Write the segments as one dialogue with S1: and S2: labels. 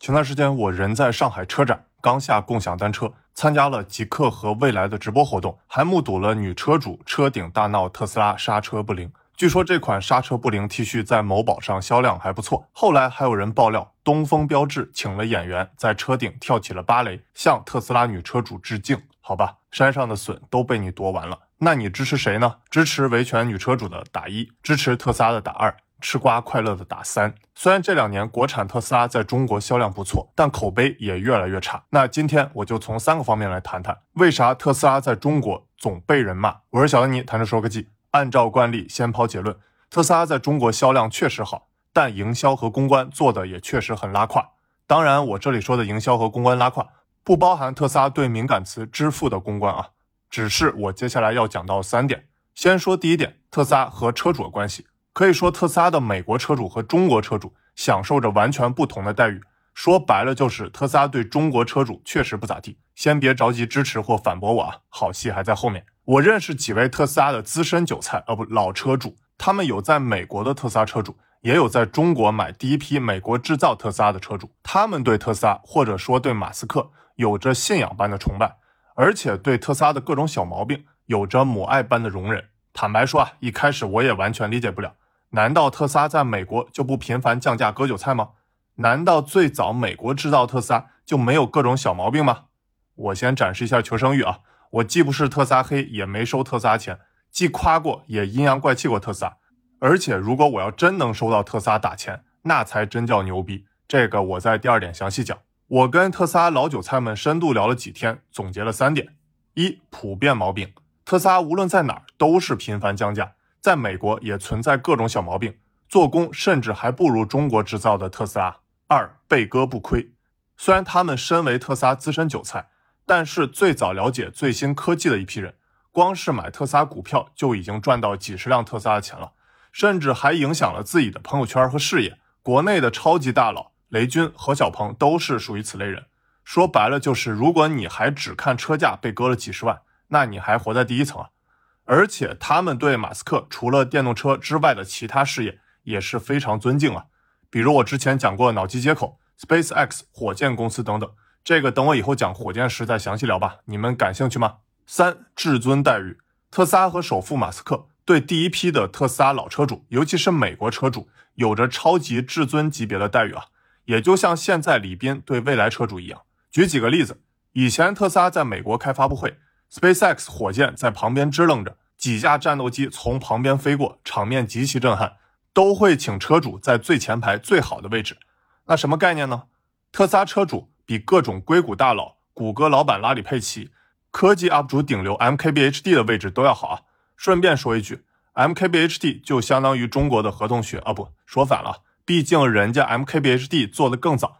S1: 前段时间我人在上海车展，刚下共享单车，参加了极客和蔚来的直播活动，还目睹了女车主车顶大闹特斯拉刹车不灵。据说这款刹车不灵 T 恤在某宝上销量还不错。后来还有人爆料，东风标致请了演员在车顶跳起了芭蕾，向特斯拉女车主致敬。好吧，山上的笋都被你夺完了，那你支持谁呢？支持维权女车主的打一，支持特斯拉的打二。吃瓜快乐的打三，虽然这两年国产特斯拉在中国销量不错，但口碑也越来越差。那今天我就从三个方面来谈谈，为啥特斯拉在中国总被人骂。我是小恩妮，谈着说个记。按照惯例，先抛结论：特斯拉在中国销量确实好，但营销和公关做的也确实很拉胯。当然，我这里说的营销和公关拉胯，不包含特斯拉对敏感词支付的公关啊，只是我接下来要讲到三点。先说第一点，特斯拉和车主的关系。可以说，特斯拉的美国车主和中国车主享受着完全不同的待遇。说白了，就是特斯拉对中国车主确实不咋地。先别着急支持或反驳我啊，好戏还在后面。我认识几位特斯拉的资深韭菜，呃不，老车主，他们有在美国的特斯拉车主，也有在中国买第一批美国制造特斯拉的车主。他们对特斯拉，或者说对马斯克，有着信仰般的崇拜，而且对特斯拉的各种小毛病有着母爱般的容忍。坦白说啊，一开始我也完全理解不了。难道特斯拉在美国就不频繁降价割韭菜吗？难道最早美国制造特斯拉就没有各种小毛病吗？我先展示一下求生欲啊！我既不是特斯拉黑，也没收特斯拉钱，既夸过也阴阳怪气过特斯拉。而且如果我要真能收到特斯拉打钱，那才真叫牛逼。这个我在第二点详细讲。我跟特斯拉老韭菜们深度聊了几天，总结了三点：一、普遍毛病，特斯拉无论在哪儿都是频繁降价。在美国也存在各种小毛病，做工甚至还不如中国制造的特斯拉。二被割不亏，虽然他们身为特斯拉资深韭菜，但是最早了解最新科技的一批人，光是买特斯拉股票就已经赚到几十辆特斯拉的钱了，甚至还影响了自己的朋友圈和事业。国内的超级大佬雷军、何小鹏都是属于此类人。说白了就是，如果你还只看车价被割了几十万，那你还活在第一层啊。而且他们对马斯克除了电动车之外的其他事业也是非常尊敬啊，比如我之前讲过脑机接口、SpaceX 火箭公司等等，这个等我以后讲火箭时再详细聊吧。你们感兴趣吗？三至尊待遇，特斯拉和首富马斯克对第一批的特斯拉老车主，尤其是美国车主，有着超级至尊级别的待遇啊，也就像现在李斌对未来车主一样。举几个例子，以前特斯拉在美国开发布会，SpaceX 火箭在旁边支棱着。几架战斗机从旁边飞过，场面极其震撼，都会请车主在最前排最好的位置。那什么概念呢？特斯拉车主比各种硅谷大佬、谷歌老板拉里·佩奇、科技 UP 主顶流 MKBHD 的位置都要好啊。顺便说一句，MKBHD 就相当于中国的何同学啊，不说反了，毕竟人家 MKBHD 做的更早。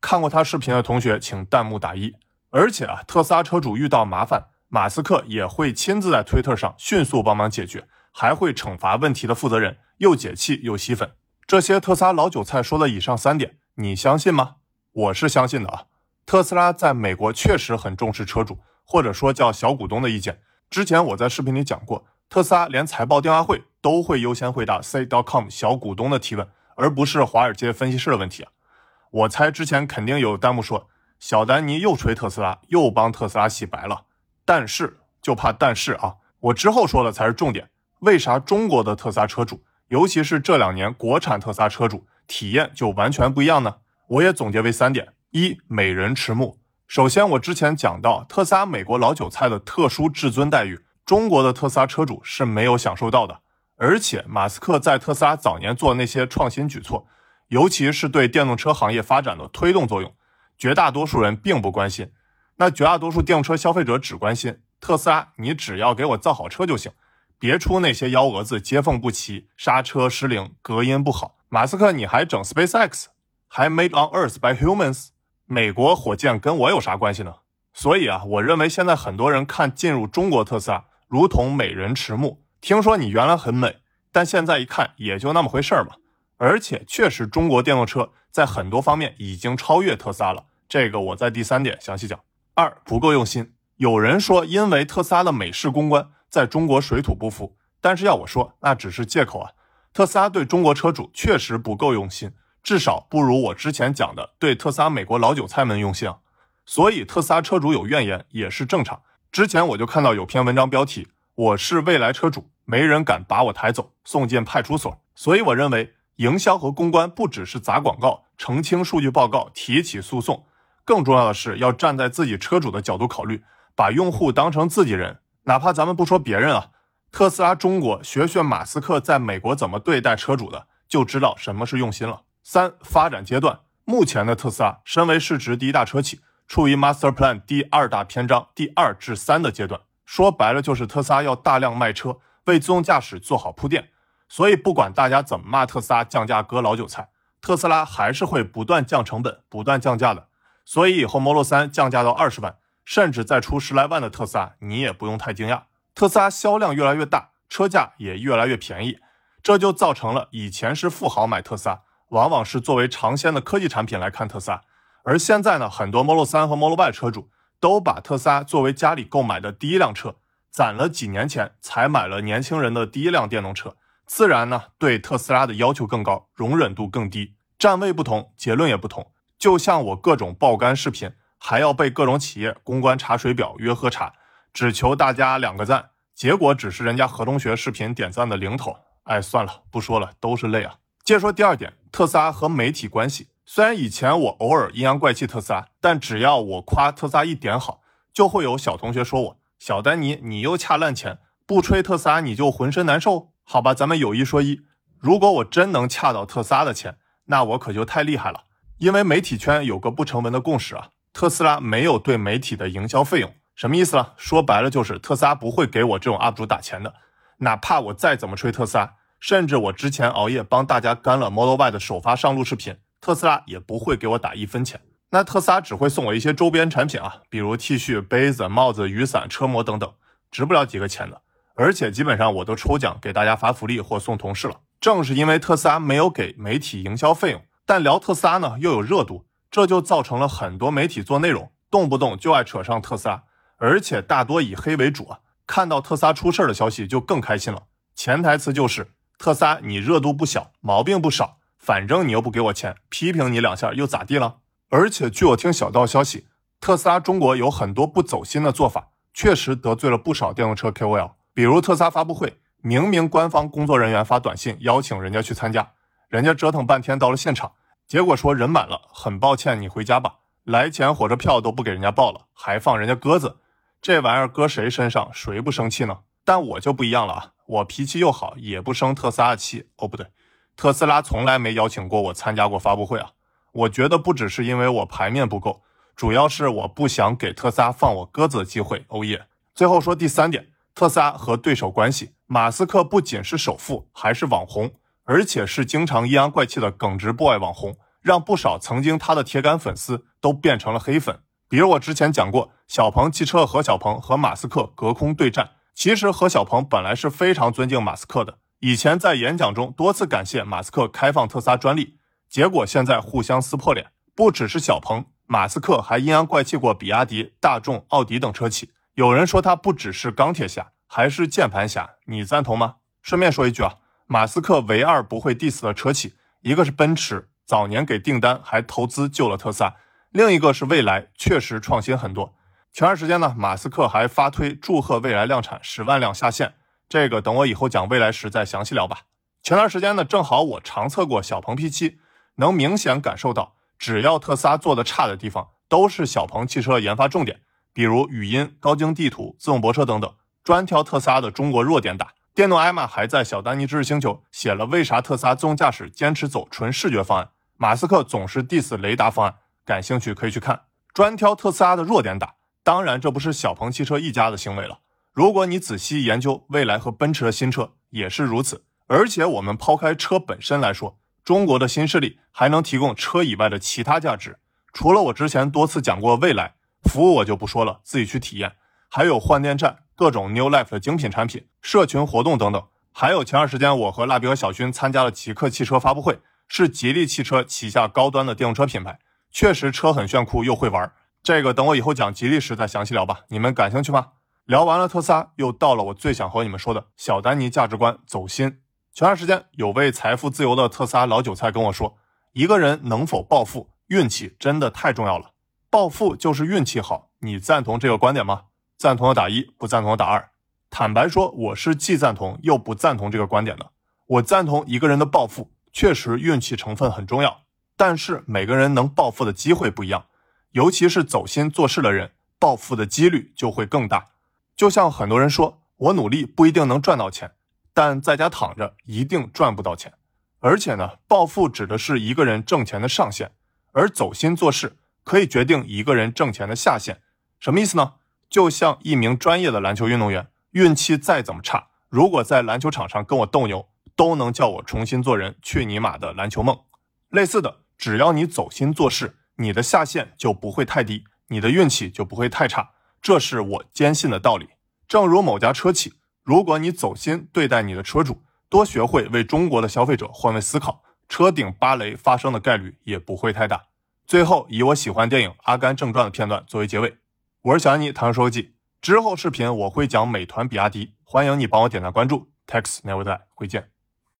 S1: 看过他视频的同学，请弹幕打一。而且啊，特斯拉车主遇到麻烦。马斯克也会亲自在推特上迅速帮忙解决，还会惩罚问题的负责人，又解气又吸粉。这些特斯拉老韭菜说的以上三点，你相信吗？我是相信的啊。特斯拉在美国确实很重视车主，或者说叫小股东的意见。之前我在视频里讲过，特斯拉连财报电话会都会优先回答 C.com 小股东的提问，而不是华尔街分析师的问题啊。我猜之前肯定有弹幕说，小丹尼又吹特斯拉，又帮特斯拉洗白了。但是就怕但是啊，我之后说的才是重点。为啥中国的特斯拉车主，尤其是这两年国产特斯拉车主体验就完全不一样呢？我也总结为三点：一、美人迟暮。首先，我之前讲到特斯拉美国老韭菜的特殊至尊待遇，中国的特斯拉车主是没有享受到的。而且，马斯克在特斯拉早年做那些创新举措，尤其是对电动车行业发展的推动作用，绝大多数人并不关心。那绝大多数电动车消费者只关心特斯拉，你只要给我造好车就行，别出那些幺蛾子，接缝不齐、刹车失灵、隔音不好。马斯克，你还整 SpaceX，还 Made on Earth by Humans？美国火箭跟我有啥关系呢？所以啊，我认为现在很多人看进入中国特斯拉，如同美人迟暮。听说你原来很美，但现在一看也就那么回事儿嘛。而且确实，中国电动车在很多方面已经超越特斯拉了。这个我在第三点详细讲。二不够用心。有人说，因为特斯拉的美式公关在中国水土不服，但是要我说，那只是借口啊。特斯拉对中国车主确实不够用心，至少不如我之前讲的对特斯拉美国老韭菜们用心啊。所以特斯拉车主有怨言也是正常。之前我就看到有篇文章标题：“我是未来车主，没人敢把我抬走，送进派出所。”所以我认为，营销和公关不只是砸广告、澄清数据报告、提起诉讼，更重要的是要站在自己车主的角度考虑，把用户当成自己人。哪怕咱们不说别人啊，特斯拉中国学学马斯克在美国怎么对待车主的，就知道什么是用心了。三、发展阶段，目前的特斯拉身为市值第一大车企。处于 Master Plan 第二大篇章第二至三的阶段，说白了就是特斯拉要大量卖车，为自动驾驶做好铺垫。所以不管大家怎么骂特斯拉降价割老韭菜，特斯拉还是会不断降成本、不断降价的。所以以后 Model 3降价到二十万，甚至再出十来万的特斯拉，你也不用太惊讶。特斯拉销量越来越大，车价也越来越便宜，这就造成了以前是富豪买特斯拉，往往是作为尝鲜的科技产品来看特斯拉。而现在呢，很多 Model 3和 Model Y 车主都把特斯拉作为家里购买的第一辆车，攒了几年钱才买了年轻人的第一辆电动车，自然呢对特斯拉的要求更高，容忍度更低。站位不同，结论也不同。就像我各种爆肝视频，还要被各种企业公关查水表、约喝茶，只求大家两个赞，结果只是人家何同学视频点赞的零头。哎，算了，不说了，都是泪啊。接着说第二点，特斯拉和媒体关系。虽然以前我偶尔阴阳怪气特斯拉，但只要我夸特斯拉一点好，就会有小同学说我小丹尼，你又恰烂钱，不吹特斯拉你就浑身难受。好吧，咱们有一说一，如果我真能恰到特斯拉的钱，那我可就太厉害了。因为媒体圈有个不成文的共识啊，特斯拉没有对媒体的营销费用，什么意思呢？说白了就是特斯拉不会给我这种 UP 主打钱的，哪怕我再怎么吹特斯拉，甚至我之前熬夜帮大家干了 Model Y 的首发上路视频。特斯拉也不会给我打一分钱，那特斯拉只会送我一些周边产品啊，比如 T 恤、杯子、帽子、雨伞、车模等等，值不了几个钱的。而且基本上我都抽奖给大家发福利或送同事了。正是因为特斯拉没有给媒体营销费用，但聊特斯拉呢又有热度，这就造成了很多媒体做内容动不动就爱扯上特斯拉，而且大多以黑为主啊。看到特斯拉出事的消息就更开心了，潜台词就是特斯拉你热度不小，毛病不少。反正你又不给我钱，批评你两下又咋地了？而且据我听小道消息，特斯拉中国有很多不走心的做法，确实得罪了不少电动车 KOL。比如特斯拉发布会，明明官方工作人员发短信邀请人家去参加，人家折腾半天到了现场，结果说人满了，很抱歉你回家吧，来钱火车票都不给人家报了，还放人家鸽子，这玩意儿搁谁身上谁不生气呢？但我就不一样了啊，我脾气又好，也不生特斯拉气。哦，不对。特斯拉从来没邀请过我参加过发布会啊！我觉得不只是因为我牌面不够，主要是我不想给特斯拉放我鸽子的机会。欧耶！最后说第三点，特斯拉和对手关系。马斯克不仅是首富，还是网红，而且是经常阴阳怪气的耿直 boy 网红，让不少曾经他的铁杆粉丝都变成了黑粉。比如我之前讲过，小鹏汽车何小鹏和马斯克隔空对战，其实何小鹏本来是非常尊敬马斯克的。以前在演讲中多次感谢马斯克开放特斯拉专利，结果现在互相撕破脸。不只是小鹏，马斯克还阴阳怪气过比亚迪、大众、奥迪等车企。有人说他不只是钢铁侠，还是键盘侠，你赞同吗？顺便说一句啊，马斯克唯二不会 diss 的车企，一个是奔驰，早年给订单还投资救了特斯拉；另一个是蔚来，确实创新很多。前段时间呢，马斯克还发推祝贺蔚来量产十万辆下线。这个等我以后讲未来时再详细聊吧。前段时间呢，正好我长测过小鹏 P7，能明显感受到，只要特斯拉做的差的地方，都是小鹏汽车研发重点，比如语音、高精地图、自动泊车等等，专挑特斯拉的中国弱点打。电动艾玛还在小丹尼知识星球写了为啥特斯拉自动驾驶坚持走纯视觉方案。马斯克总是 diss 雷达方案，感兴趣可以去看。专挑特斯拉的弱点打，当然这不是小鹏汽车一家的行为了。如果你仔细研究蔚来和奔驰的新车，也是如此。而且我们抛开车本身来说，中国的新势力还能提供车以外的其他价值。除了我之前多次讲过蔚来服务，我就不说了，自己去体验。还有换电站、各种 New Life 的精品产品、社群活动等等。还有前段时间我和蜡笔和小薰参加了极客汽车发布会，是吉利汽车旗下高端的电动车品牌，确实车很炫酷又会玩。这个等我以后讲吉利时再详细聊吧。你们感兴趣吗？聊完了特斯拉，又到了我最想和你们说的小丹尼价值观走心。前段时间有位财富自由的特斯拉老韭菜跟我说，一个人能否暴富，运气真的太重要了。暴富就是运气好，你赞同这个观点吗？赞同的打一，不赞同的打二。坦白说，我是既赞同又不赞同这个观点的。我赞同一个人的暴富确实运气成分很重要，但是每个人能暴富的机会不一样，尤其是走心做事的人，暴富的几率就会更大。就像很多人说，我努力不一定能赚到钱，但在家躺着一定赚不到钱。而且呢，暴富指的是一个人挣钱的上限，而走心做事可以决定一个人挣钱的下限。什么意思呢？就像一名专业的篮球运动员，运气再怎么差，如果在篮球场上跟我斗牛，都能叫我重新做人。去你妈的篮球梦！类似的，只要你走心做事，你的下限就不会太低，你的运气就不会太差。这是我坚信的道理。正如某家车企，如果你走心对待你的车主，多学会为中国的消费者换位思考，车顶芭蕾发生的概率也不会太大。最后，以我喜欢电影《阿甘正传》的片段作为结尾。我是小安妮，谈说记。之后视频我会讲美团、比亚迪，欢迎你帮我点赞关注。Tax never die，回见。